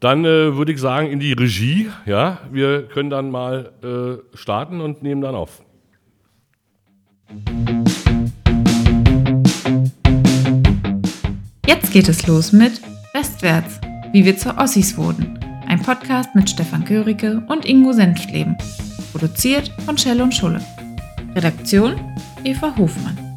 Dann äh, würde ich sagen, in die Regie. Ja, wir können dann mal äh, starten und nehmen dann auf. Jetzt geht es los mit Westwärts, wie wir zu Ossis wurden. Ein Podcast mit Stefan Görike und Ingo Senftleben. Produziert von Schell und Schulle. Redaktion Eva Hofmann.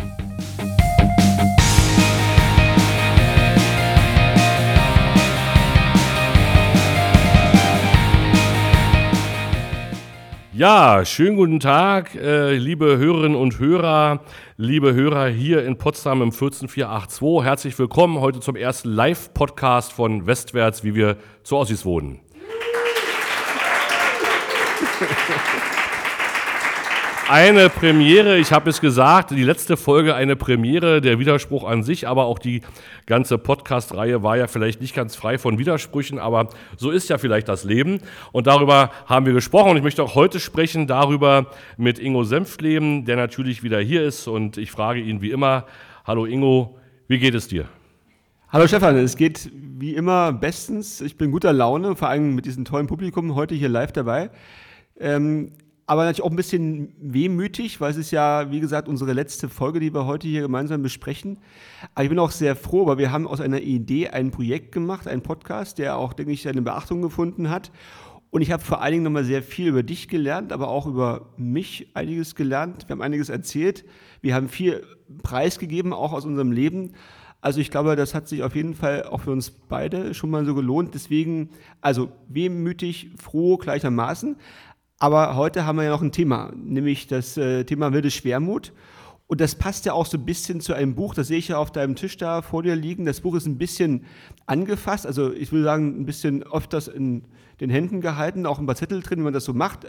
Ja, schönen guten Tag, äh, liebe Hörerinnen und Hörer, liebe Hörer hier in Potsdam im 14482. Herzlich willkommen heute zum ersten Live-Podcast von Westwärts, wie wir zu Ossis wohnen. Eine Premiere, ich habe es gesagt, die letzte Folge eine Premiere, der Widerspruch an sich, aber auch die ganze Podcast-Reihe war ja vielleicht nicht ganz frei von Widersprüchen, aber so ist ja vielleicht das Leben. Und darüber haben wir gesprochen. Und ich möchte auch heute sprechen darüber mit Ingo Senftleben, der natürlich wieder hier ist. Und ich frage ihn wie immer, hallo Ingo, wie geht es dir? Hallo Stefan, es geht wie immer bestens. Ich bin guter Laune, vor allem mit diesem tollen Publikum heute hier live dabei. Ähm, aber natürlich auch ein bisschen wehmütig, weil es ist ja, wie gesagt, unsere letzte Folge, die wir heute hier gemeinsam besprechen. Aber ich bin auch sehr froh, weil wir haben aus einer Idee ein Projekt gemacht, einen Podcast, der auch, denke ich, seine Beachtung gefunden hat. Und ich habe vor allen Dingen nochmal sehr viel über dich gelernt, aber auch über mich einiges gelernt. Wir haben einiges erzählt. Wir haben viel preisgegeben, auch aus unserem Leben. Also ich glaube, das hat sich auf jeden Fall auch für uns beide schon mal so gelohnt. Deswegen, also wehmütig, froh gleichermaßen. Aber heute haben wir ja noch ein Thema, nämlich das äh, Thema wilde Schwermut. Und das passt ja auch so ein bisschen zu einem Buch, das sehe ich ja auf deinem Tisch da vor dir liegen. Das Buch ist ein bisschen angefasst, also ich würde sagen, ein bisschen öfters in den Händen gehalten, auch ein paar Zettel drin, wie man das so macht.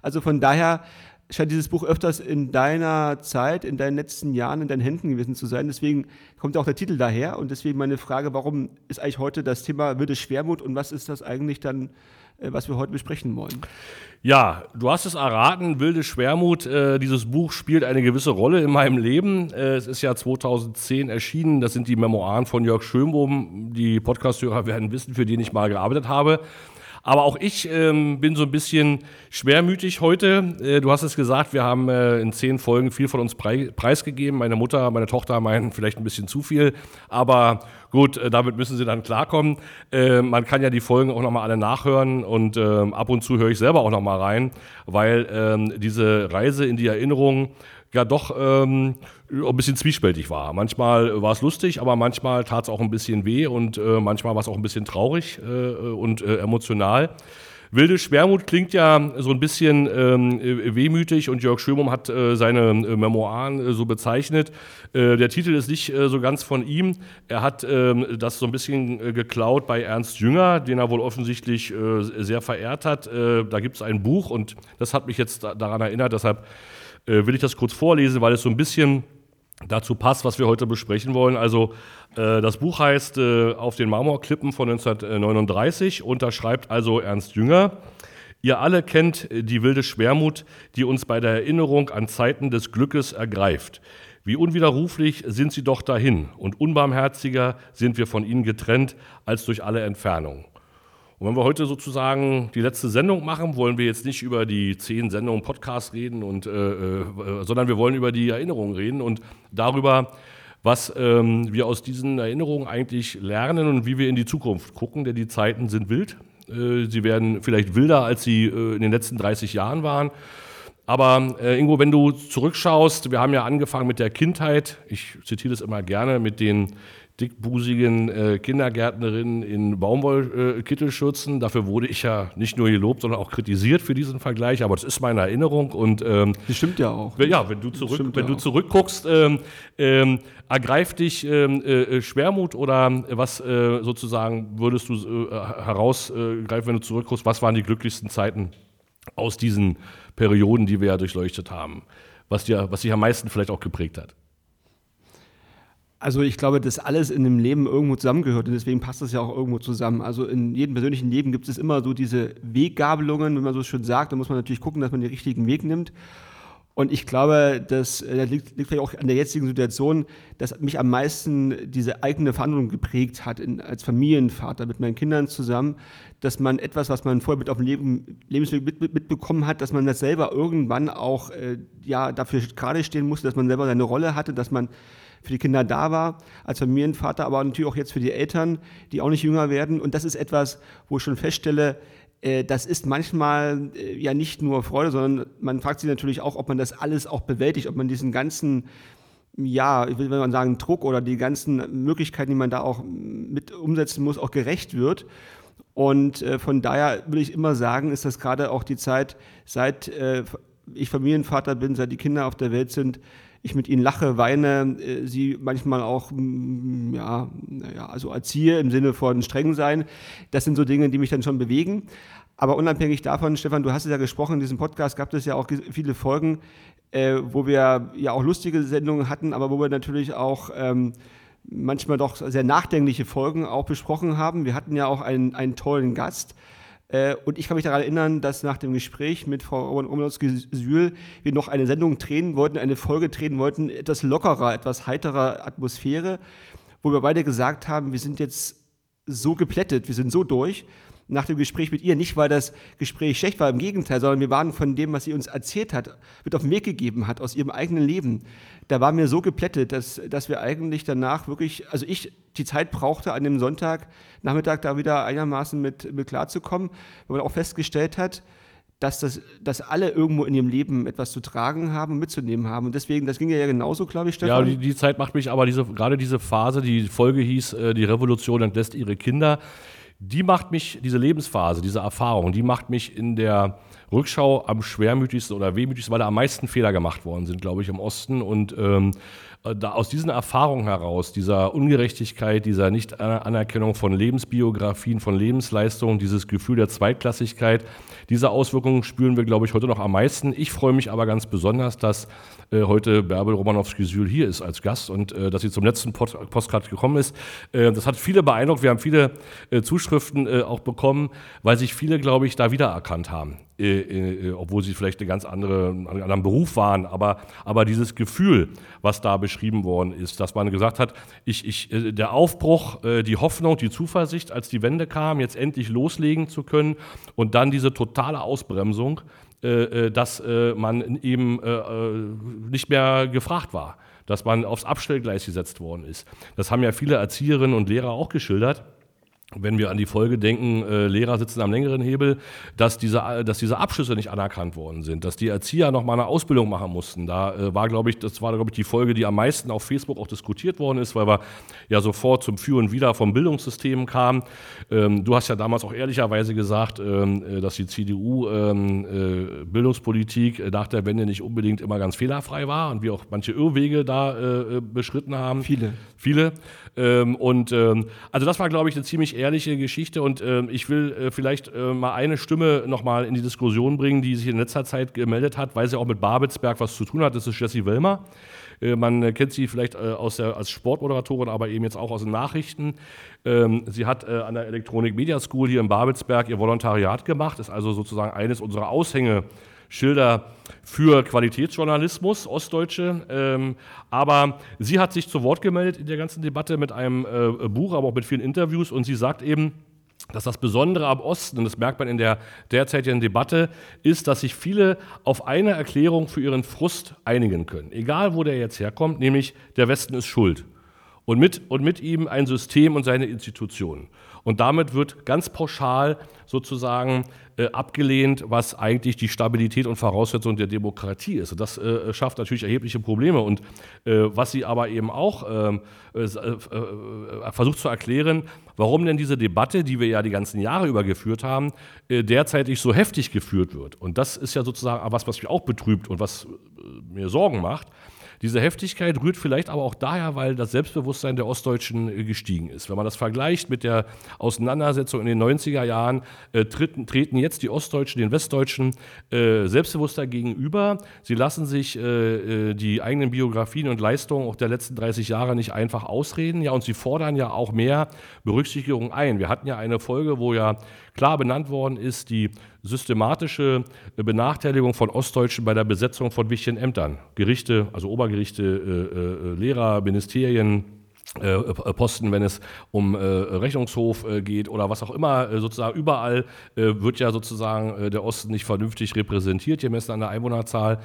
Also von daher scheint dieses Buch öfters in deiner Zeit, in deinen letzten Jahren in deinen Händen gewesen zu sein. Deswegen kommt auch der Titel daher. Und deswegen meine Frage, warum ist eigentlich heute das Thema wilde Schwermut und was ist das eigentlich dann was wir heute besprechen wollen. Ja, du hast es erraten, Wilde Schwermut. Äh, dieses Buch spielt eine gewisse Rolle in meinem Leben. Äh, es ist ja 2010 erschienen. Das sind die Memoiren von Jörg Schönbohm. Die Podcasthörer werden wissen, für den ich mal gearbeitet habe. Aber auch ich ähm, bin so ein bisschen schwermütig heute. Äh, du hast es gesagt, wir haben äh, in zehn Folgen viel von uns prei preisgegeben. Meine Mutter, meine Tochter meinen vielleicht ein bisschen zu viel. Aber gut, äh, damit müssen sie dann klarkommen. Äh, man kann ja die Folgen auch nochmal alle nachhören und ähm, ab und zu höre ich selber auch nochmal rein, weil ähm, diese Reise in die Erinnerung ja doch ähm, ein bisschen zwiespältig war. Manchmal war es lustig, aber manchmal tat es auch ein bisschen weh und äh, manchmal war es auch ein bisschen traurig äh, und äh, emotional. Wilde Schwermut klingt ja so ein bisschen ähm, wehmütig und Jörg Schömum hat äh, seine äh, Memoiren äh, so bezeichnet. Äh, der Titel ist nicht äh, so ganz von ihm. Er hat ähm, das so ein bisschen äh, geklaut bei Ernst Jünger, den er wohl offensichtlich sehr verehrt hat. da gibt es ein Buch und das hat mich jetzt daran erinnert, deshalb will ich das kurz vorlesen, weil es so ein bisschen dazu passt, was wir heute besprechen wollen. Also äh, das Buch heißt äh, Auf den Marmorklippen von 1939 und da schreibt also Ernst Jünger, Ihr alle kennt die wilde Schwermut, die uns bei der Erinnerung an Zeiten des Glückes ergreift. Wie unwiderruflich sind sie doch dahin und unbarmherziger sind wir von ihnen getrennt als durch alle Entfernung. Und wenn wir heute sozusagen die letzte Sendung machen, wollen wir jetzt nicht über die zehn Sendungen Podcast reden, und, äh, äh, sondern wir wollen über die Erinnerungen reden und darüber, was ähm, wir aus diesen Erinnerungen eigentlich lernen und wie wir in die Zukunft gucken, denn die Zeiten sind wild. Äh, sie werden vielleicht wilder, als sie äh, in den letzten 30 Jahren waren. Aber äh, Ingo, wenn du zurückschaust, wir haben ja angefangen mit der Kindheit, ich zitiere das immer gerne, mit den dickbusigen äh, Kindergärtnerinnen in Baumwollkittelschürzen. Äh, Dafür wurde ich ja nicht nur gelobt, sondern auch kritisiert für diesen Vergleich. Aber das ist meine Erinnerung. Und, ähm, das stimmt ja auch. Ja, wenn du, zurück, wenn ja du zurückguckst, ähm, ähm, ergreift dich ähm, äh, Schwermut oder was äh, sozusagen würdest du äh, herausgreifen, wenn du zurückguckst, was waren die glücklichsten Zeiten aus diesen Perioden, die wir ja durchleuchtet haben? Was, dir, was dich am meisten vielleicht auch geprägt hat? Also ich glaube, dass alles in dem Leben irgendwo zusammengehört und deswegen passt das ja auch irgendwo zusammen. Also in jedem persönlichen Leben gibt es immer so diese Weggabelungen, wenn man so schön sagt, da muss man natürlich gucken, dass man den richtigen Weg nimmt. Und ich glaube, das, äh, das liegt, liegt, vielleicht auch an der jetzigen Situation, dass mich am meisten diese eigene Verhandlung geprägt hat, in, als Familienvater mit meinen Kindern zusammen, dass man etwas, was man vorher mit auf dem Leben, Lebensweg mit, mit, mitbekommen hat, dass man das selber irgendwann auch äh, ja, dafür gerade stehen musste, dass man selber seine Rolle hatte, dass man für die Kinder da war als Familienvater, aber natürlich auch jetzt für die Eltern, die auch nicht jünger werden. Und das ist etwas, wo ich schon feststelle, äh, das ist manchmal äh, ja nicht nur Freude, sondern man fragt sich natürlich auch, ob man das alles auch bewältigt, ob man diesen ganzen, ja, ich will mal sagen, Druck oder die ganzen Möglichkeiten, die man da auch mit umsetzen muss, auch gerecht wird. Und äh, von daher würde ich immer sagen, ist das gerade auch die Zeit, seit ich Familienvater bin, seit die Kinder auf der Welt sind, ich mit ihnen lache, weine, sie manchmal auch, ja, ja, also erziehe im Sinne von streng sein. Das sind so Dinge, die mich dann schon bewegen. Aber unabhängig davon, Stefan, du hast es ja gesprochen, in diesem Podcast gab es ja auch viele Folgen, äh, wo wir ja auch lustige Sendungen hatten, aber wo wir natürlich auch ähm, manchmal doch sehr nachdenkliche Folgen auch besprochen haben. Wir hatten ja auch einen, einen tollen Gast. Äh, und ich kann mich daran erinnern, dass nach dem Gespräch mit Frau Romanowski-Sühl wir noch eine Sendung drehen wollten, eine Folge drehen wollten, etwas lockerer, etwas heiterer Atmosphäre, wo wir beide gesagt haben, wir sind jetzt so geplättet, wir sind so durch nach dem Gespräch mit ihr. Nicht, weil das Gespräch schlecht war, im Gegenteil, sondern wir waren von dem, was sie uns erzählt hat, mit auf den Weg gegeben hat, aus ihrem eigenen Leben. Da waren wir so geplättet, dass, dass wir eigentlich danach wirklich, also ich die Zeit brauchte, an dem Sonntagnachmittag da wieder einigermaßen mit, mit klarzukommen, weil man auch festgestellt hat, dass, das, dass alle irgendwo in ihrem Leben etwas zu tragen haben und mitzunehmen haben. Und deswegen, das ging ja genauso, glaube ich, Stefan. Ja, die, die Zeit macht mich aber diese, gerade diese Phase, die Folge hieß, äh, die Revolution entlässt ihre Kinder die macht mich, diese Lebensphase, diese Erfahrung, die macht mich in der Rückschau am schwermütigsten oder wehmütigsten, weil da am meisten Fehler gemacht worden sind, glaube ich, im Osten. Und ähm, äh, da aus diesen Erfahrungen heraus, dieser Ungerechtigkeit, dieser Nicht-Anerkennung von Lebensbiografien, von Lebensleistungen, dieses Gefühl der Zweitklassigkeit, diese Auswirkungen spüren wir, glaube ich, heute noch am meisten. Ich freue mich aber ganz besonders, dass äh, heute Bärbel Romanowski-Sühl hier ist als Gast und äh, dass sie zum letzten Pod Postcard gekommen ist. Äh, das hat viele beeindruckt. Wir haben viele äh, Zuschriften äh, auch bekommen, weil sich viele, glaube ich, da wiedererkannt haben. Äh, obwohl sie vielleicht eine ganz andere, einen anderen Beruf waren, aber, aber dieses Gefühl, was da beschrieben worden ist, dass man gesagt hat, ich, ich, der Aufbruch, die Hoffnung, die Zuversicht, als die Wende kam, jetzt endlich loslegen zu können und dann diese totale Ausbremsung, äh, äh, dass äh, man eben nicht mehr gefragt war, dass man aufs Abstellgleis gesetzt worden ist. Das haben ja viele Erzieherinnen und Lehrer auch geschildert wenn wir an die Folge denken, äh, Lehrer sitzen am längeren Hebel, dass diese, dass diese Abschlüsse nicht anerkannt worden sind, dass die Erzieher noch mal eine Ausbildung machen mussten. Da äh, war, glaube ich, das war, glaube ich, die Folge, die am meisten auf Facebook auch diskutiert worden ist, weil wir ja sofort zum Für und Wider vom Bildungssystem kamen. Ähm, du hast ja damals auch ehrlicherweise gesagt, ähm, äh, dass die CDU ähm, äh, Bildungspolitik äh, nach der Wende nicht unbedingt immer ganz fehlerfrei war und wir auch manche Irrwege da äh, beschritten haben. Viele. Viele. Ähm, und ähm, also das war, glaube ich, eine ziemlich ehrliche Geschichte und ähm, ich will äh, vielleicht äh, mal eine Stimme nochmal in die Diskussion bringen, die sich in letzter Zeit gemeldet hat, weil sie auch mit Babelsberg was zu tun hat. Das ist Jessie Wellmer. Äh, man kennt sie vielleicht äh, aus der, als Sportmoderatorin, aber eben jetzt auch aus den Nachrichten. Ähm, sie hat äh, an der Electronic Media School hier in Babelsberg ihr Volontariat gemacht, ist also sozusagen eines unserer Aushänge Schilder für Qualitätsjournalismus, Ostdeutsche. Ähm, aber sie hat sich zu Wort gemeldet in der ganzen Debatte mit einem äh, Buch, aber auch mit vielen Interviews. Und sie sagt eben, dass das Besondere am Osten, und das merkt man in der derzeitigen Debatte, ist, dass sich viele auf eine Erklärung für ihren Frust einigen können. Egal, wo der jetzt herkommt, nämlich der Westen ist schuld. Und mit, und mit ihm ein System und seine Institutionen. Und damit wird ganz pauschal sozusagen äh, abgelehnt, was eigentlich die Stabilität und Voraussetzung der Demokratie ist. Und das äh, schafft natürlich erhebliche Probleme. Und äh, was sie aber eben auch ähm, äh, äh, versucht zu erklären, warum denn diese Debatte, die wir ja die ganzen Jahre über geführt haben, äh, derzeitig so heftig geführt wird. Und das ist ja sozusagen was, was mich auch betrübt und was mir Sorgen macht. Diese Heftigkeit rührt vielleicht aber auch daher, weil das Selbstbewusstsein der Ostdeutschen äh, gestiegen ist. Wenn man das vergleicht mit der Auseinandersetzung in den 90er Jahren, äh, treten, treten, jetzt die Ostdeutschen den Westdeutschen äh, selbstbewusster gegenüber. Sie lassen sich äh, äh, die eigenen Biografien und Leistungen auch der letzten 30 Jahre nicht einfach ausreden. Ja, und sie fordern ja auch mehr Berücksichtigung ein. Wir hatten ja eine Folge, wo ja klar benannt worden ist, die systematische Benachteiligung von Ostdeutschen bei der Besetzung von wichtigen Ämtern. Gerichte, also Obergerichte, äh, äh, Lehrer, Ministerien, äh, Posten, wenn es um äh, Rechnungshof äh, geht oder was auch immer, äh, sozusagen überall äh, wird ja sozusagen äh, der Osten nicht vernünftig repräsentiert, gemessen an der Einwohnerzahl.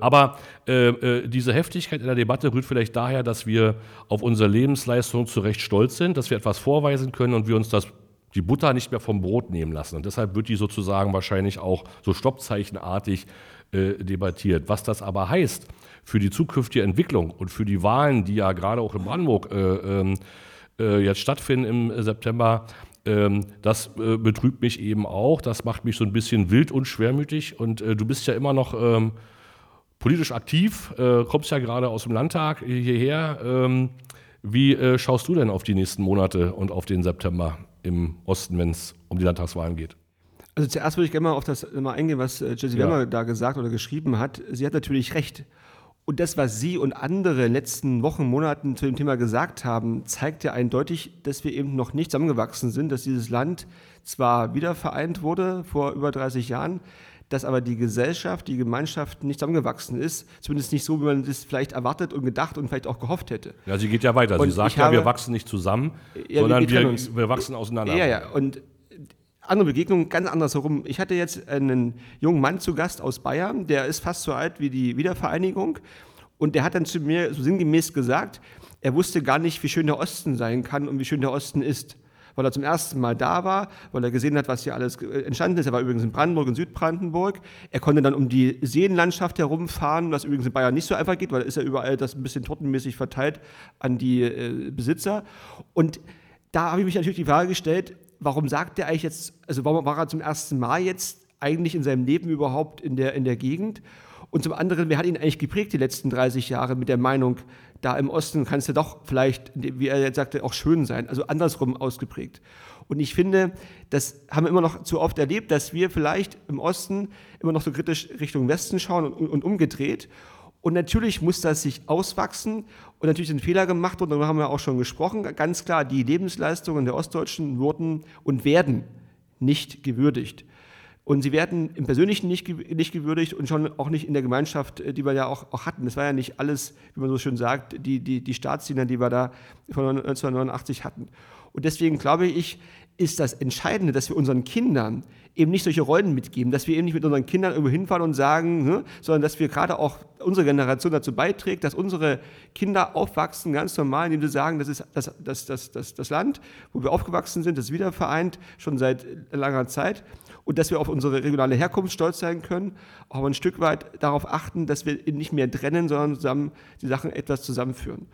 aber diese Heftigkeit in der Debatte rührt vielleicht daher, dass wir auf unsere Lebensleistung zu Recht stolz sind, dass wir etwas vorweisen können und wir uns das die Butter nicht mehr vom Brot nehmen lassen. Und deshalb wird die sozusagen wahrscheinlich auch so stoppzeichenartig debattiert. Was das aber heißt, für die zukünftige Entwicklung und für die Wahlen, die ja gerade auch in Brandenburg äh, ähm, äh, jetzt stattfinden im September, ähm, das äh, betrübt mich eben auch. Das macht mich so ein bisschen wild und schwermütig. Und äh, du bist ja immer noch ähm, politisch aktiv, äh, kommst ja gerade aus dem Landtag hierher. Wie äh, schaust du denn auf die nächsten Monate und auf den September im Osten, wenn es um die Landtagswahlen geht? Also zuerst würde ich gerne mal auf das mal eingehen, was Jessie ja. Wemmer da gesagt oder geschrieben hat. Sie hat natürlich recht. Und das, was Sie und andere in den letzten Wochen, Monaten zu dem Thema gesagt haben, zeigt ja eindeutig, dass wir eben noch nicht zusammengewachsen sind, dass dieses Land zwar wieder vereint wurde vor über 30 Jahren, dass aber die Gesellschaft, die Gemeinschaft nicht zusammengewachsen ist, zumindest nicht so, wie man das vielleicht erwartet und gedacht und vielleicht auch gehofft hätte. Ja, sie geht ja weiter. Und sie sagt ja, wir wachsen nicht zusammen, ja, sondern wir, wir, wir, wachsen auseinander. Ja, ja, und andere Begegnung, ganz anders herum. Ich hatte jetzt einen jungen Mann zu Gast aus Bayern, der ist fast so alt wie die Wiedervereinigung. Und der hat dann zu mir so sinngemäß gesagt, er wusste gar nicht, wie schön der Osten sein kann und wie schön der Osten ist. Weil er zum ersten Mal da war, weil er gesehen hat, was hier alles entstanden ist. Er war übrigens in Brandenburg und Südbrandenburg. Er konnte dann um die Seenlandschaft herumfahren, was übrigens in Bayern nicht so einfach geht, weil da ist ja überall das ein bisschen tortenmäßig verteilt an die äh, Besitzer. Und da habe ich mich natürlich die Frage gestellt, warum sagt er eigentlich jetzt, also warum war er zum ersten Mal jetzt eigentlich in seinem Leben überhaupt in der, in der Gegend? Und zum anderen, wer hat ihn eigentlich geprägt die letzten 30 Jahre mit der Meinung, da im Osten kannst du doch vielleicht, wie er jetzt sagte, auch schön sein, also andersrum ausgeprägt. Und ich finde, das haben wir immer noch zu oft erlebt, dass wir vielleicht im Osten immer noch so kritisch Richtung Westen schauen und, und umgedreht. Und natürlich muss das sich auswachsen und natürlich sind Fehler gemacht und darüber haben wir auch schon gesprochen. Ganz klar, die Lebensleistungen der Ostdeutschen wurden und werden nicht gewürdigt. Und sie werden im Persönlichen nicht, nicht gewürdigt und schon auch nicht in der Gemeinschaft, äh, die wir ja auch, auch hatten. Das war ja nicht alles, wie man so schön sagt, die, die, die Staatsdiener, die wir da von 1989 hatten. Und deswegen glaube ich, ist das Entscheidende, dass wir unseren Kindern eben nicht solche Rollen mitgeben, dass wir eben nicht mit unseren Kindern irgendwo hinfahren und sagen, ne, sondern dass wir gerade auch unsere Generation dazu beiträgt, dass unsere Kinder aufwachsen, ganz normal, indem sie sagen, das ist das, das, das, das, das Land, wo wir aufgewachsen sind, das ist wieder vereint, schon seit langer Zeit. Und dass wir auf unsere regionale Herkunft stolz sein können, auch ein Stück weit darauf achten, dass wir nicht mehr trennen, sondern zusammen die Sachen etwas zusammenführen.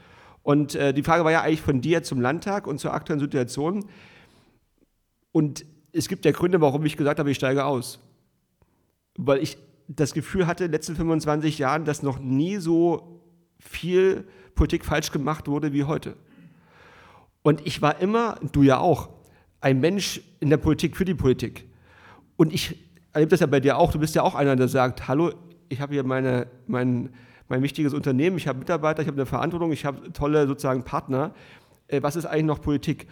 Und äh, die Frage war ja eigentlich von dir zum Landtag und zur aktuellen Situation. Und es gibt ja Gründe, warum ich gesagt habe, ich steige aus. Weil ich das Gefühl hatte, in den letzten 25 Jahren, dass noch nie so viel Politik falsch gemacht wurde wie heute. Und ich war immer, du ja auch, ein Mensch in der Politik für die Politik. Und ich erlebe das ja bei dir auch. Du bist ja auch einer, der sagt, hallo, ich habe hier meine, mein, mein wichtiges Unternehmen, ich habe Mitarbeiter, ich habe eine Verantwortung, ich habe tolle sozusagen Partner. Äh, was ist eigentlich noch Politik?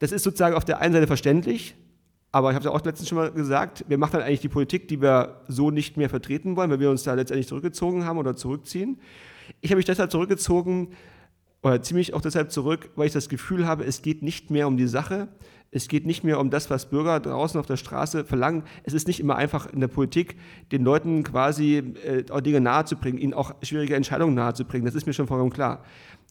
Das ist sozusagen auf der einen Seite verständlich, aber ich habe es ja auch letztens schon mal gesagt, wir machen dann eigentlich die Politik, die wir so nicht mehr vertreten wollen, weil wir uns da letztendlich zurückgezogen haben oder zurückziehen. Ich habe mich deshalb zurückgezogen, oder ziemlich auch deshalb zurück, weil ich das Gefühl habe, es geht nicht mehr um die Sache, es geht nicht mehr um das, was Bürger draußen auf der Straße verlangen. Es ist nicht immer einfach in der Politik, den Leuten quasi äh, Dinge nahezubringen, ihnen auch schwierige Entscheidungen nahezubringen. Das ist mir schon vollkommen klar.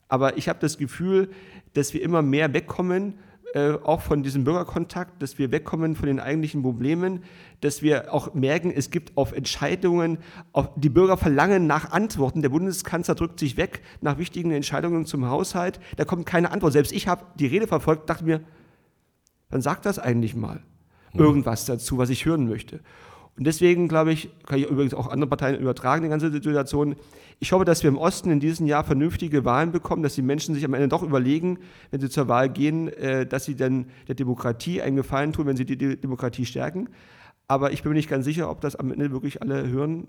Aber ich habe das Gefühl, dass wir immer mehr wegkommen äh, auch von diesem Bürgerkontakt, dass wir wegkommen von den eigentlichen Problemen, dass wir auch merken, es gibt auf Entscheidungen, auf, die Bürger verlangen nach Antworten. Der Bundeskanzler drückt sich weg nach wichtigen Entscheidungen zum Haushalt. Da kommt keine Antwort. Selbst ich habe die Rede verfolgt, dachte mir, dann sag das eigentlich mal. Irgendwas dazu, was ich hören möchte. Und deswegen glaube ich, kann ich übrigens auch andere Parteien übertragen, die ganze Situation. Ich hoffe, dass wir im Osten in diesem Jahr vernünftige Wahlen bekommen, dass die Menschen sich am Ende doch überlegen, wenn sie zur Wahl gehen, äh, dass sie dann der Demokratie einen Gefallen tun, wenn sie die Demokratie stärken. Aber ich bin mir nicht ganz sicher, ob das am Ende wirklich alle hören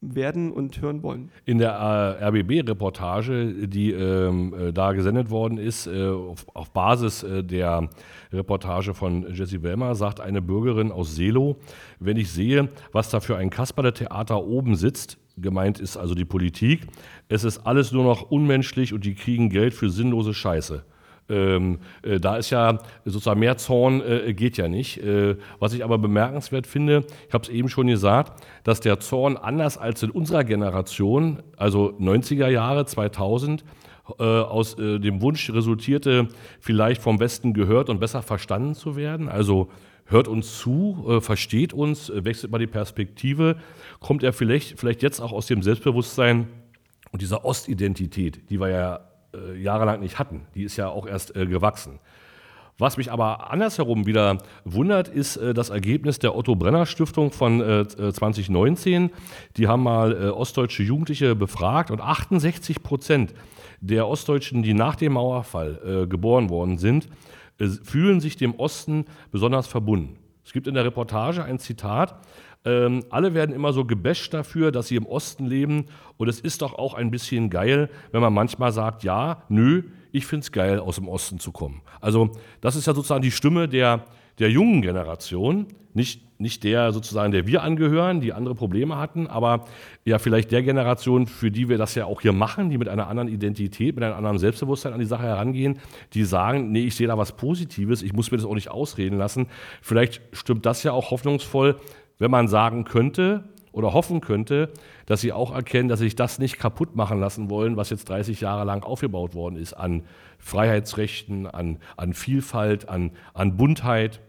werden und hören wollen. In der äh, RBB-Reportage, die ähm, äh, da gesendet worden ist, äh, auf, auf, Basis äh, der Reportage von Jesse Wellmer, sagt eine Bürgerin aus Selo, wenn ich sehe, was da für ein Kasperle-Theater oben sitzt, gemeint ist also die Politik, es ist alles nur noch unmenschlich und die kriegen Geld für sinnlose Scheiße. Ähm, äh, da ist ja sozusagen mehr Zorn äh, geht ja nicht. Äh, was ich aber bemerkenswert finde, ich habe es eben schon gesagt, dass der Zorn anders als in unserer Generation, also 90er Jahre, 2000, äh, aus äh, dem Wunsch resultierte, vielleicht vom Westen gehört und besser verstanden zu werden. Also hört uns zu, äh, versteht uns, wechselt mal die Perspektive, kommt er vielleicht, vielleicht jetzt auch aus dem Selbstbewusstsein und dieser Ostidentität, die wir ja äh, jahrelang nicht hatten. Die ist ja auch erst äh, gewachsen. Was mich aber andersherum wieder wundert, ist äh, das Ergebnis der Otto Brenner Stiftung von äh, 2019. Äh, die haben mal äh, ostdeutsche Jugendliche befragt und 68 Prozent der Ostdeutschen, die nach dem Mauerfall geboren worden sind, fühlen sich dem Osten besonders verbunden. Es gibt in der Reportage ein Zitat, ähm, alle werden immer so gebasht dafür, dass sie im Osten leben. Und es ist doch auch ein bisschen geil, wenn man manchmal sagt, ja, nö, ich finde es geil, aus dem Osten zu kommen. Also das ist ja sozusagen die Stimme der, der jungen Generation, nicht, nicht der sozusagen, der wir angehören, die andere Probleme hatten, aber ja vielleicht der Generation, für die wir das ja auch hier machen, die mit einer anderen Identität, mit einem anderen Selbstbewusstsein an die Sache herangehen, die sagen, nee, ich sehe da was Positives, ich muss mir das auch nicht ausreden lassen. Vielleicht stimmt das ja auch hoffnungsvoll, wenn man sagen könnte oder hoffen könnte, dass sie auch erkennen, dass sie sich das nicht kaputt machen lassen wollen, was jetzt 30 Jahre lang aufgebaut worden ist an Freiheitsrechten, an, an Vielfalt, an, an Buntheit.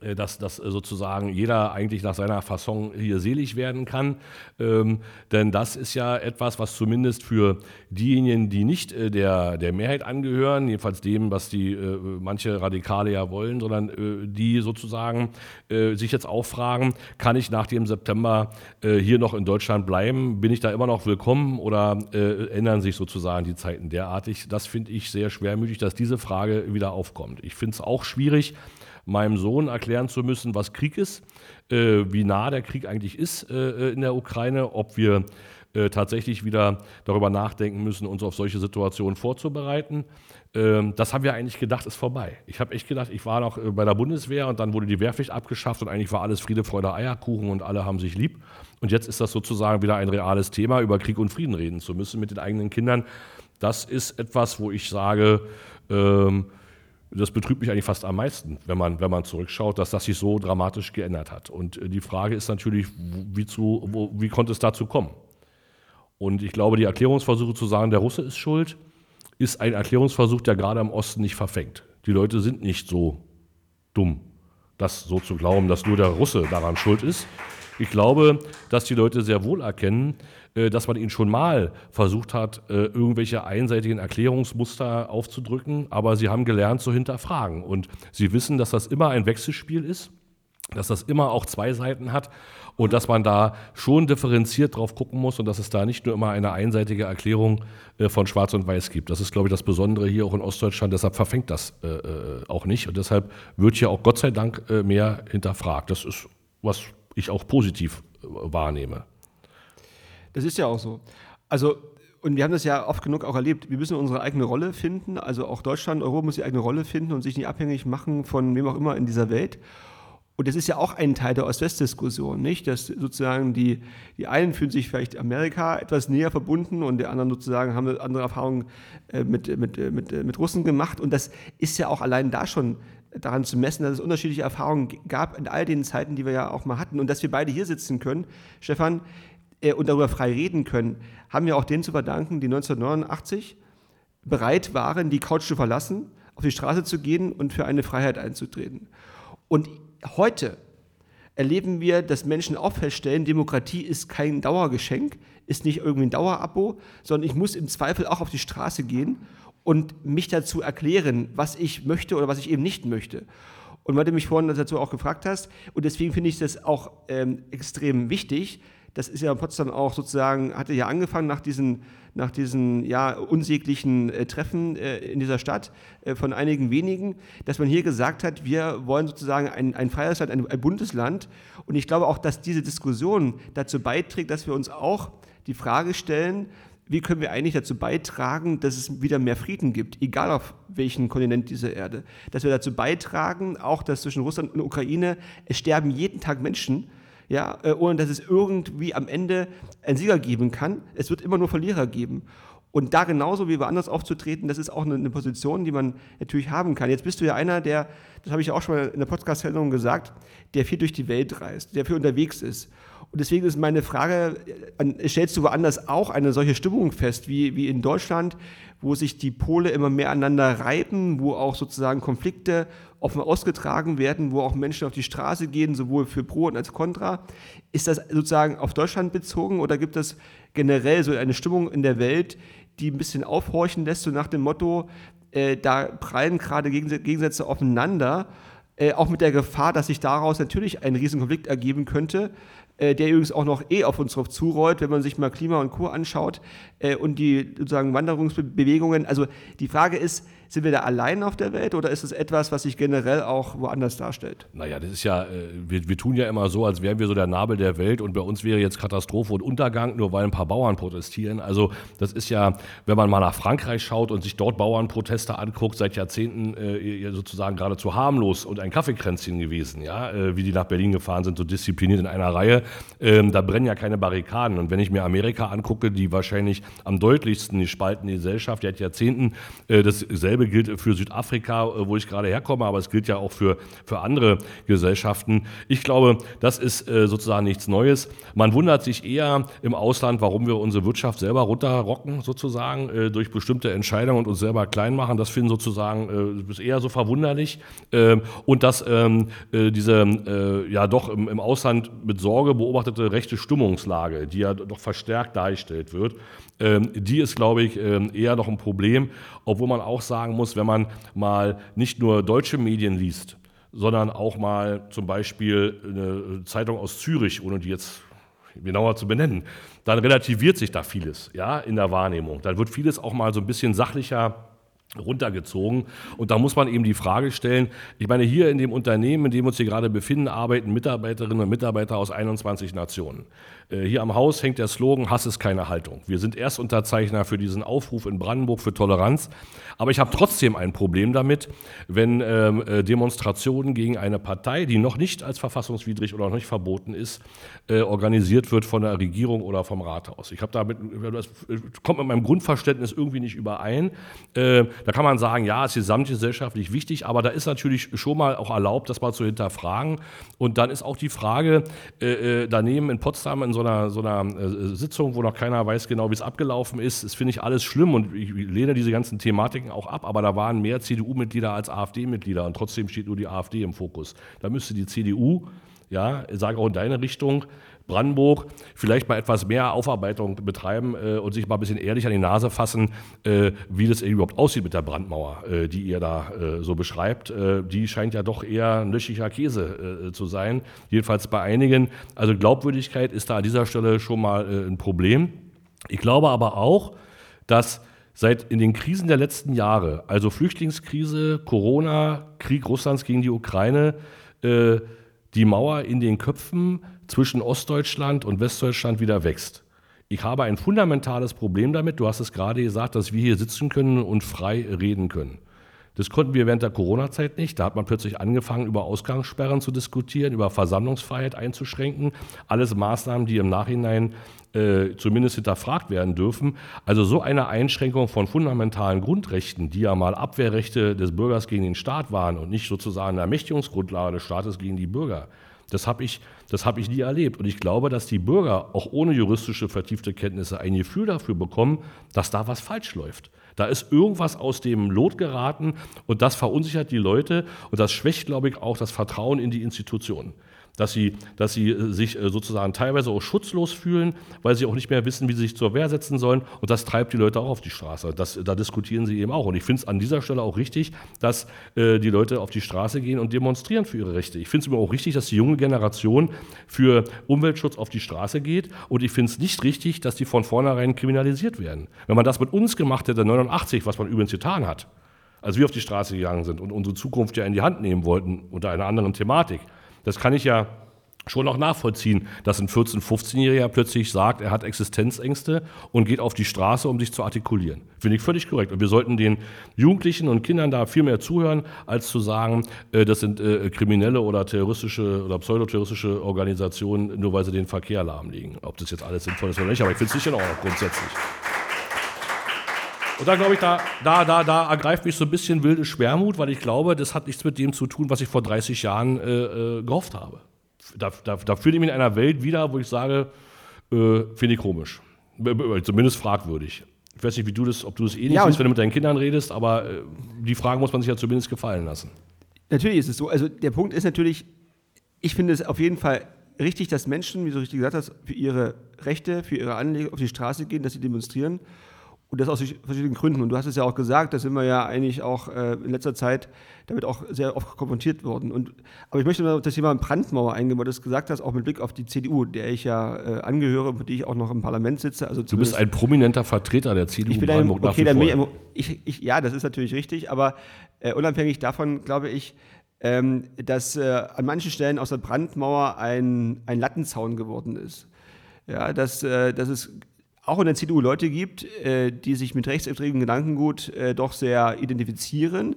Äh, dass, dass äh, sozusagen jeder eigentlich nach seiner Fasson hier selig werden kann. Ähm, denn das ist ja etwas, was zumindest für diejenigen, die nicht äh, der, der Mehrheit angehören, jedenfalls dem, was die äh, manche Radikale ja wollen, sondern äh, die sozusagen äh, sich jetzt auch fragen, kann ich nach dem September hier noch in Deutschland bleiben? Bin ich da immer noch willkommen oder ändern sich sozusagen die Zeiten derartig? Das finde ich sehr schwermütig, dass diese Frage wieder aufkommt. Ich finde es auch schwierig, meinem Sohn erklären zu müssen, was Krieg ist, äh, wie nah der Krieg eigentlich ist äh, in der Ukraine, ob wir äh, tatsächlich wieder darüber nachdenken müssen, uns auf solche Situationen vorzubereiten. Ähm, das haben wir eigentlich gedacht, ist vorbei. Ich habe echt gedacht, ich war noch äh, bei der Bundeswehr und dann wurde die Wehrpflicht abgeschafft und eigentlich war alles Friede, Freude, Eierkuchen und alle haben sich lieb. Und jetzt ist das sozusagen wieder ein reales Thema, über Krieg und Frieden reden zu müssen mit den eigenen Kindern. Das ist etwas, wo ich sage, ähm, das betrübt mich eigentlich fast am meisten, wenn man, wenn man zurückschaut, dass das sich so dramatisch geändert hat. Und äh, die Frage ist natürlich, wie, zu, wo, wie konnte es dazu kommen? Und ich glaube, die Erklärungsversuche zu sagen, der Russe ist schuld, ist ein Erklärungsversuch, der gerade im Osten nicht verfängt. Die Leute sind nicht so dumm, das so zu glauben, dass nur der Russe daran schuld ist. Ich glaube, dass die Leute sehr wohl erkennen, dass man ihnen schon mal versucht hat, äh, irgendwelche einseitigen Erklärungsmuster aufzudrücken, aber sie haben gelernt zu hinterfragen. Und sie wissen, dass das immer ein Wechselspiel ist, dass das immer auch zwei Seiten hat und dass man da schon differenziert drauf gucken muss und dass es da nicht nur immer eine einseitige Erklärung äh, von Schwarz und Weiß gibt. Das ist, glaube ich, das Besondere hier auch in Ostdeutschland. Deshalb verfängt das auch nicht und deshalb wird hier auch Gott sei Dank mehr hinterfragt. Das ist, was ich auch positiv wahrnehme. Das ist ja auch so. Also, und wir haben das ja oft genug auch erlebt. Wir müssen unsere eigene Rolle finden. Also auch Deutschland, Europa muss die eigene Rolle finden und sich nicht abhängig machen von wem auch immer in dieser Welt. Und das ist ja auch ein Teil der Ost-West-Diskussion, nicht? Dass sozusagen die, die einen fühlen sich vielleicht Amerika etwas näher verbunden und die anderen sozusagen haben andere Erfahrungen äh, mit, mit, mit, mit Russen gemacht. Und das ist ja auch allein da schon daran zu messen, dass es unterschiedliche Erfahrungen gab in all den Zeiten, die wir ja auch mal hatten. Und dass wir beide hier sitzen können, Stefan, äh, und darüber frei reden können, haben wir auch denen zu verdanken, die 1989 bereit waren, die Couch zu verlassen, auf die Straße zu gehen und für eine Freiheit einzutreten. Und heute erleben wir, dass Menschen auch feststellen, Demokratie ist kein Dauergeschenk, ist nicht irgendwie ein Dauerabo, sondern ich muss im Zweifel auch auf die Straße gehen und mich dazu erklären, was ich möchte oder was ich eben nicht möchte. Und weil du mich vorhin dazu auch gefragt hast, und deswegen finde ich das auch ähm, extrem wichtig, das ist ja Potsdam auch sozusagen, hatte ja angefangen nach diesen, nach diesen ja, unsäglichen äh, Treffen äh, in dieser Stadt äh, von einigen wenigen, dass man hier gesagt hat, wir wollen sozusagen ein, ein freies Land, ein, ein Bundesland. Und ich glaube auch, dass diese Diskussion dazu beiträgt, dass wir uns auch die Frage stellen, wie können wir eigentlich dazu beitragen, dass es wieder mehr Frieden gibt, egal auf welchem Kontinent dieser Erde. Dass wir dazu beitragen, auch dass zwischen Russland und Ukraine, es sterben jeden Tag Menschen, ja, äh, ohne dass es irgendwie am Ende einen Sieger geben kann. Es wird immer nur Verlierer geben. Und da genauso wie woanders aufzutreten, das ist auch eine, Position, die man natürlich haben kann. Jetzt bist du ja einer, der, das habe ich auch schon mal in der Podcast-Sendung gesagt, der viel durch die Welt reist, der viel unterwegs ist. Und deswegen ist meine Frage, stellst du woanders auch eine solche Stimmung fest wie, wie in Deutschland, wo sich die Pole immer mehr aneinander reiben, wo auch sozusagen Konflikte offen ausgetragen werden, wo auch Menschen auf die Straße gehen, sowohl für Pro und als Contra. Ist das sozusagen auf Deutschland bezogen oder gibt es generell so eine Stimmung in der Welt, die ein bisschen aufhorchen lässt, so nach dem Motto, äh, da prallen gerade Gegensätze aufeinander, äh, auch mit der Gefahr, dass sich daraus natürlich ein Riesenkonflikt ergeben könnte, der übrigens auch noch eh auf uns drauf zurollt, wenn man sich mal Klima und Co. anschaut äh, und die sozusagen Wanderungsbewegungen. Also die Frage ist, sind wir da allein auf der Welt oder ist es etwas, was sich generell auch woanders darstellt? Naja, das ist ja, äh, wir, wir tun ja immer so, als wären wir so der Nabel der Welt und bei uns wäre jetzt Katastrophe und Untergang, nur weil ein paar Bauern protestieren. Also das ist ja, wenn man mal nach Frankreich schaut und sich dort Bauernproteste anguckt, seit Jahrzehnten äh, sozusagen geradezu harmlos und ein Kaffeekränzchen gewesen, ja, äh, wie die nach Berlin gefahren sind, so diszipliniert in einer Reihe. Ähm, da brennen ja keine Barrikaden. Und wenn ich mir Amerika angucke, die wahrscheinlich am deutlichsten die spaltende Gesellschaft, die hat Jahrzehnten äh, dasselbe Dasselbe gilt für Südafrika, äh, wo ich gerade herkomme, aber es gilt ja auch für, für andere Gesellschaften. Ich glaube, das ist äh, sozusagen nichts Neues. Man wundert sich eher im Ausland, warum wir unsere Wirtschaft selber runterrocken, sozusagen, äh, durch bestimmte Entscheidungen und uns selber klein machen. Das finden sozusagen ist eher so verwunderlich. Ähm, und dass ähm, diese ja doch im, Ausland mit Sorge beobachtete rechte Stimmungslage, die ja doch verstärkt dargestellt wird, ähm, die ist, glaube ich, eher noch ein Problem, obwohl man auch sagen muss, wenn man mal nicht nur deutsche Medien liest, sondern auch mal zum Beispiel eine Zeitung aus Zürich, ohne die jetzt genauer zu benennen, dann relativiert sich da vieles ja, in der Wahrnehmung. Dann wird vieles auch mal so ein bisschen sachlicher runtergezogen. Und da muss man eben die Frage stellen, ich meine, hier in dem Unternehmen, in dem wir uns hier gerade befinden, arbeiten Mitarbeiterinnen und Mitarbeiter aus 21 Nationen. Äh, hier am Haus hängt der Slogan, Hass ist keine Haltung. Wir sind Erstunterzeichner für diesen Aufruf in Brandenburg für Toleranz. Aber ich habe trotzdem ein Problem damit, wenn ähm, äh, Demonstrationen gegen eine Partei, die noch nicht als verfassungswidrig oder noch nicht verboten ist, äh, organisiert wird von der Regierung oder vom Rathaus. Ich habe damit, das kommt mit meinem Grundverständnis irgendwie nicht überein. Äh, da kann man sagen, ja, ist gesamtgesellschaftlich wichtig, aber da ist natürlich schon mal auch erlaubt, das mal zu hinterfragen. Und dann ist auch die Frage, äh, äh daneben in Potsdam in so einer, so einer äh, Sitzung, wo noch keiner weiß genau, wie es abgelaufen ist, das finde ich alles schlimm und ich lehne diese ganzen Thematiken auch ab, aber da waren mehr CDU-Mitglieder als AfD-Mitglieder und trotzdem steht nur die AfD im Fokus. Da müsste die CDU, ja, sage auch in deine Richtung, Brandenburg vielleicht mal etwas mehr Aufarbeitung betreiben äh, und sich mal ein bisschen ehrlich an die Nase fassen, äh, wie das überhaupt aussieht mit der Brandmauer, äh, die ihr da äh, so beschreibt. Äh, die scheint ja doch eher löchiger Käse äh, zu sein, jedenfalls bei einigen. Also Glaubwürdigkeit ist da an dieser Stelle schon mal ein Problem. Ich glaube aber auch, dass seit in den Krisen der letzten Jahre, also Flüchtlingskrise, Corona, Krieg Russlands gegen die Ukraine, die Mauer in den Köpfen zwischen Ostdeutschland und Westdeutschland wieder wächst. Ich habe ein fundamentales Problem damit. Du hast es gerade gesagt, dass wir hier sitzen können und frei reden können. Das konnten wir während der Corona-Zeit nicht. Da hat man plötzlich angefangen, über Ausgangssperren zu diskutieren, über Versammlungsfreiheit einzuschränken. Alles Maßnahmen, die im Nachhinein äh, zumindest hinterfragt werden dürfen. Also so eine Einschränkung von fundamentalen Grundrechten, die ja mal Abwehrrechte des Bürgers gegen den Staat waren und nicht sozusagen eine Ermächtigungsgrundlage des Staates gegen die Bürger, das habe ich, hab ich nie erlebt. Und ich glaube, dass die Bürger auch ohne juristische vertiefte Kenntnisse ein Gefühl dafür bekommen, dass da was falsch läuft. Da ist irgendwas aus dem Lot geraten und das verunsichert die Leute und das schwächt, glaube ich, auch das Vertrauen in die Institutionen dass sie, dass sie äh, sich äh, sozusagen teilweise auch schutzlos fühlen, weil sie auch nicht mehr wissen, wie sie sich zur Wehr setzen sollen. Und das treibt die Leute auch auf die Straße. Das, da diskutieren sie eben auch. Und ich finde es an dieser Stelle auch richtig, dass äh, die Leute auf die Straße gehen und demonstrieren für ihre Rechte. Ich finde es immer auch richtig, dass die junge Generation für Umweltschutz auf die Straße geht. Und ich finde es nicht richtig, dass die von vornherein kriminalisiert werden. Wenn man das mit uns gemacht hätte, 89, was man übrigens getan hat, als wir auf die Straße gegangen sind und unsere Zukunft ja in die Hand nehmen wollten unter einer anderen Thematik, das kann ich ja schon auch nachvollziehen, dass ein 14-, 15-Jähriger plötzlich sagt, er hat Existenzängste und geht auf die Straße, um sich zu artikulieren. Finde ich völlig korrekt. Und wir sollten den Jugendlichen und Kindern da viel mehr zuhören, als zu sagen, äh, das sind äh, kriminelle oder terroristische oder pseudoterroristische Organisationen, nur weil sie den Verkehr lahmlegen. Ob das jetzt alles sinnvoll ist oder nicht, aber ich finde es sicher auch grundsätzlich. Und da glaube ich, da, da, da, da ergreift mich so ein bisschen wilde Schwermut, weil ich glaube, das hat nichts mit dem zu tun, was ich vor 30 Jahren äh, äh, gehofft habe. Da, da, da fühle ich mich in einer Welt wieder, wo ich sage, äh, finde ich komisch. Zumindest fragwürdig. Ich weiß nicht, wie du das, ob du das eh nicht ja, siehst, wenn du mit deinen Kindern redest, aber äh, die Fragen muss man sich ja zumindest gefallen lassen. Natürlich ist es so. Also der Punkt ist natürlich, ich finde es auf jeden Fall richtig, dass Menschen, wie du richtig gesagt hast, für ihre Rechte, für ihre Anliegen auf die Straße gehen, dass sie demonstrieren. Und das aus verschiedenen Gründen. Und du hast es ja auch gesagt, da sind wir ja eigentlich auch äh, in letzter Zeit damit auch sehr oft konfrontiert worden. Und, aber ich möchte noch auf das Thema Brandmauer eingehen, weil du es gesagt hast, auch mit Blick auf die CDU, der ich ja äh, angehöre und für die ich auch noch im Parlament sitze. Also du bist ein prominenter Vertreter der CDU ich bin ein, okay, der Medien, ich, ich, Ja, das ist natürlich richtig, aber äh, unabhängig davon glaube ich, ähm, dass äh, an manchen Stellen aus der Brandmauer ein, ein Lattenzaun geworden ist. Ja, dass, äh, dass es auch in der CDU Leute gibt, äh, die sich mit rechtsextremen Gedankengut äh, doch sehr identifizieren.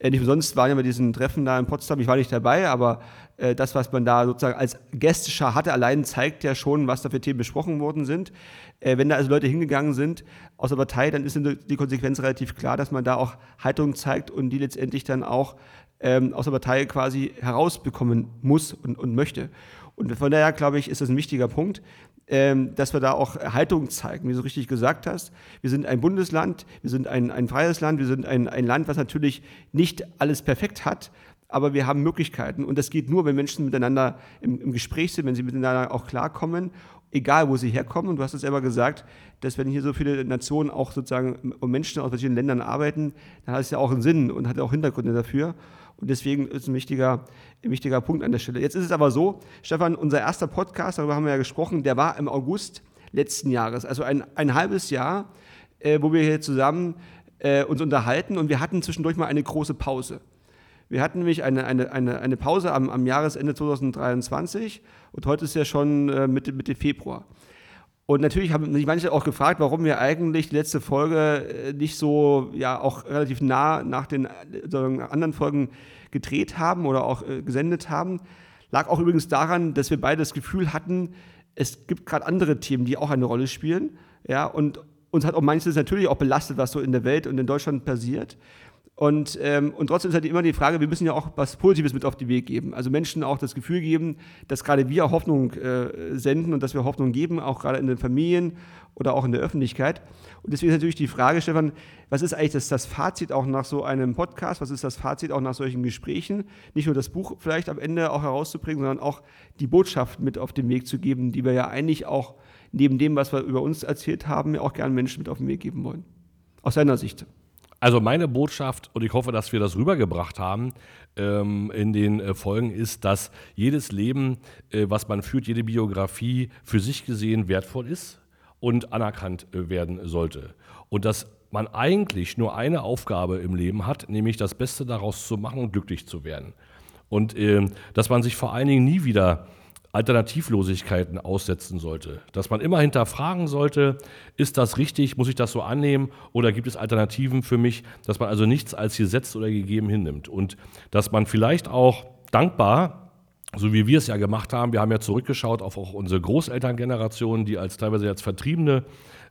Äh, nicht umsonst waren ja bei diesen Treffen da in Potsdam, ich war nicht dabei, aber äh, das, was man da sozusagen als Gästeschar hatte, allein zeigt ja schon, was da für Themen besprochen worden sind. Äh, wenn da also Leute hingegangen sind aus der Partei, dann ist die Konsequenz relativ klar, dass man da auch Haltung zeigt und die letztendlich dann auch ähm, aus der Partei quasi herausbekommen muss und, und möchte. Und von daher, glaube ich, ist das ein wichtiger Punkt, ähm, dass wir da auch Haltung zeigen, wie du richtig gesagt hast. Wir sind ein Bundesland, wir sind ein, ein freies Land, wir sind ein, ein Land, was natürlich nicht alles perfekt hat, aber wir haben Möglichkeiten. Und das geht nur, wenn Menschen miteinander im, im Gespräch sind, wenn sie miteinander auch klarkommen, egal wo sie herkommen. Und du hast es selber gesagt, dass wenn hier so viele Nationen auch sozusagen und Menschen aus verschiedenen Ländern arbeiten, dann hat es ja auch einen Sinn und hat auch Hintergründe dafür. Und deswegen ist ein wichtiger, ein wichtiger Punkt an der Stelle. Jetzt ist es aber so, Stefan, unser erster Podcast, darüber haben wir ja gesprochen, der war im August letzten Jahres, also ein, ein halbes Jahr, äh, wo wir hier zusammen äh, uns unterhalten und wir hatten zwischendurch mal eine große Pause. Wir hatten nämlich eine, eine, eine, eine Pause am, am Jahresende 2023 und heute ist ja schon äh, Mitte, Mitte Februar. Und natürlich haben sich manche auch gefragt, warum wir eigentlich die letzte Folge äh, nicht so, ja, auch relativ nah nach den anderen Folgen gedreht haben oder auch äh, gesendet haben. Lag auch übrigens daran, dass wir beide das Gefühl hatten, es gibt gerade andere Themen, die auch eine Rolle spielen. Ja, und uns hat auch manches natürlich auch belastet, was so in der Welt und in Deutschland passiert. Und, ähm, und trotzdem ist halt immer die Frage, wir müssen ja auch was Positives mit auf den Weg geben. Also Menschen auch das Gefühl geben, dass gerade wir Hoffnung äh, senden und dass wir Hoffnung geben, auch gerade in den Familien oder auch in der Öffentlichkeit. Und deswegen ist natürlich die Frage, Stefan, was ist eigentlich das, das Fazit auch nach so einem Podcast? Was ist das Fazit auch nach solchen Gesprächen? Nicht nur das Buch vielleicht am Ende auch herauszubringen, sondern auch die Botschaft mit auf den Weg zu geben, die wir ja eigentlich auch neben dem, was wir über uns erzählt haben, ja auch gerne Menschen mit auf den Weg geben wollen. Aus seiner Sicht. Also meine Botschaft, und ich hoffe, dass wir das rübergebracht haben ähm, in den äh, Folgen, ist, dass jedes Leben, äh, was man führt, jede Biografie für sich gesehen wertvoll ist und anerkannt äh, werden sollte. Und dass man eigentlich nur eine Aufgabe im Leben hat, nämlich das Beste daraus zu machen und glücklich zu werden. Und ähm, dass man sich vor allen Dingen nie wieder Alternativlosigkeiten aussetzen sollte. Dass man immer hinterfragen sollte, ist das richtig, muss ich das so annehmen oder gibt es Alternativen für mich, dass man also nichts als gesetzt oder gegeben hinnimmt. Und dass man vielleicht auch dankbar, so wie wir es ja gemacht haben, wir haben ja zurückgeschaut auf auch unsere Großelterngeneration, die als teilweise als Vertriebene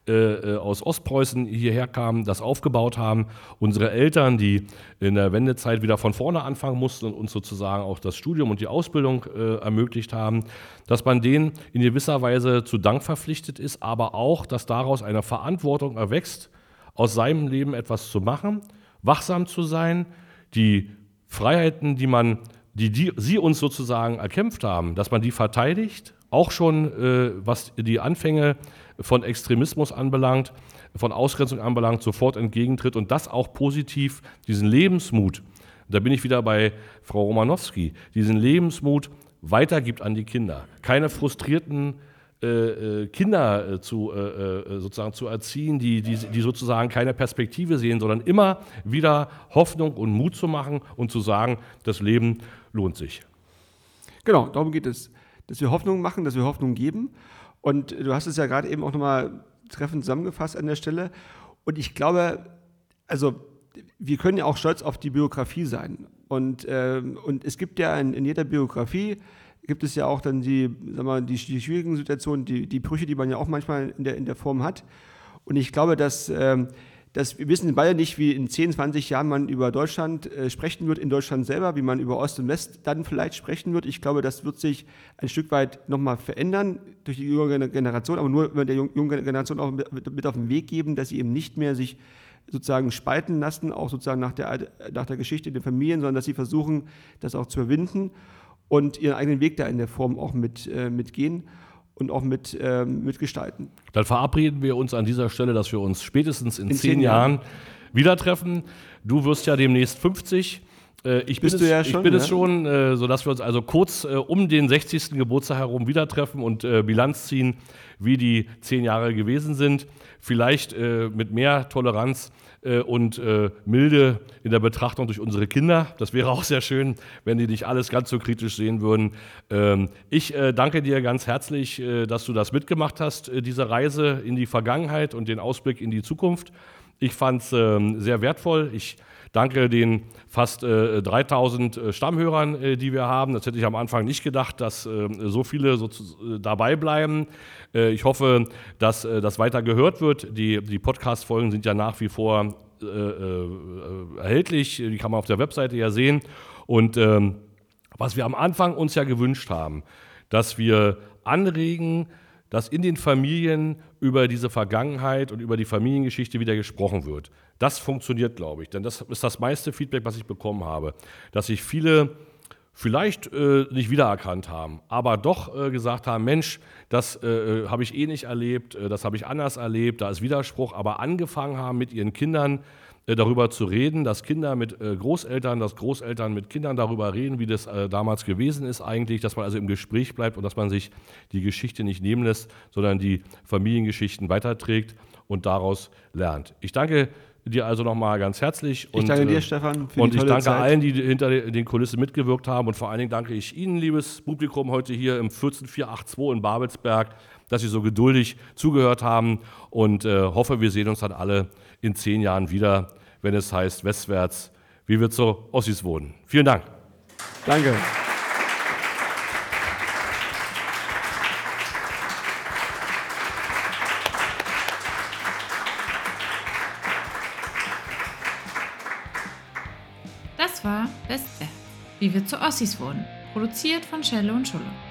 äh, äh, aus Ostpreußen hierher kamen, das aufgebaut haben. Unsere Eltern, die in der Wendezeit wieder von vorne anfangen mussten und uns sozusagen auch das Studium und die Ausbildung äh, ermöglicht haben, dass man denen in gewisser Weise zu Dank verpflichtet ist, aber auch, dass daraus eine Verantwortung erwächst, aus seinem Leben etwas zu machen, wachsam zu sein, die Freiheiten, die man, die, die sie uns sozusagen erkämpft haben, dass man die verteidigt, auch schon äh, was die Anfänge von Extremismus anbelangt, von Ausgrenzung anbelangt, sofort entgegentritt und das auch positiv, diesen Lebensmut, da bin ich wieder bei Frau Romanowski, diesen Lebensmut weitergibt an die Kinder. Keine frustrierten äh, äh Kinder äh, zu, äh, äh, sozusagen zu erziehen, die, die, die sozusagen keine Perspektive sehen, sondern immer wieder Hoffnung und Mut zu machen und zu sagen, das Leben lohnt sich. Genau, darum geht es, dass wir Hoffnung machen, dass wir Hoffnung geben. Und du hast es ja gerade eben auch nochmal treffend zusammengefasst an der Stelle. Und ich glaube, also wir können ja auch stolz auf die Biografie sein. Und, äh, und es gibt ja in, in, jeder Biografie, gibt es ja auch dann die, sag mal, die, die schwierigen Situationen, die, die Brüche, die man ja auch manchmal in der, in der Form hat. Und ich glaube, dass, äh, dass wir wissen beide nicht, wie in 10, 20 Jahren man über Deutschland äh, sprechen wird, in Deutschland selber, wie man über Ost und West dann vielleicht sprechen wird. Ich glaube, das wird sich ein Stück weit nochmal verändern durch die junge Generation, aber nur der jungen Generation auch mit, auf den Weg geben, dass sie eben nicht mehr sich sozusagen spalten lassen, auch sozusagen nach der, nach der Geschichte der Familien, sondern dass sie versuchen, das auch zu überwinden und ihren eigenen Weg da in der Form auch mit, äh, mitgehen und auch mit, äh, mitgestalten. Dann verabreden wir uns an dieser Stelle, dass wir uns spätestens in, in zehn, zehn Jahren, Jahren wieder treffen. Du wirst ja demnächst 50. Äh, ich Bist bin, es, ja schon, ich bin ja? es schon, äh, sodass wir uns also kurz äh, um den 60. Geburtstag herum wieder treffen und äh, Bilanz ziehen, wie die zehn Jahre gewesen sind. Vielleicht äh, mit mehr Toleranz äh, und äh, Milde in der Betrachtung durch unsere Kinder. Das wäre auch sehr schön, wenn die nicht alles ganz so kritisch sehen würden. Ähm, ich danke dir ganz herzlich, dass du das mitgemacht hast, diese Reise in die Vergangenheit und den Ausblick in die Zukunft. Ich fand es ähm, sehr wertvoll. Ich Danke den fast äh, 3000 äh, Stammhörern, äh, die wir haben. Das hätte ich am Anfang nicht gedacht, dass äh, so viele so äh, dabei bleiben. Äh, ich hoffe, dass das weiter gehört wird. Die, die Podcast-Folgen sind ja nach wie vor erhältlich. Die kann man auf der Webseite ja sehen. Und ähm, was wir am Anfang uns ja gewünscht haben, dass wir anregen, dass in den Familien über diese Vergangenheit und über die Familiengeschichte wieder gesprochen wird. Das funktioniert, glaube ich, denn das ist das meiste Feedback, was ich bekommen habe, dass sich viele vielleicht äh, nicht wiedererkannt haben, aber doch äh, gesagt haben, Mensch, das äh, äh habe ich eh nicht erlebt, äh, das habe ich anders erlebt, da ist Widerspruch, aber angefangen haben mit ihren Kindern darüber zu reden, dass Kinder mit äh, Großeltern, dass Großeltern mit Kindern darüber reden, wie das äh, damals gewesen ist eigentlich, dass man also im Gespräch bleibt und dass man sich die Geschichte nicht nehmen lässt, sondern die Familiengeschichten weiterträgt und daraus lernt. Ich danke dir also nochmal ganz herzlich. Und, ich danke dir, Stefan, für und die tolle Und ich danke Zeit. allen, die hinter den Kulissen mitgewirkt haben. Und vor allen Dingen danke ich Ihnen, liebes Publikum, heute hier im 14482 in Babelsberg, dass Sie so geduldig zugehört haben und äh, hoffe, wir sehen uns dann alle in zehn Jahren wieder wenn es heißt westwärts, wie wir zu Ossis wohnen. Vielen Dank. Danke. Das war Westwärts, wie wir zu Ossis wurden, produziert von Schelle und Schulle.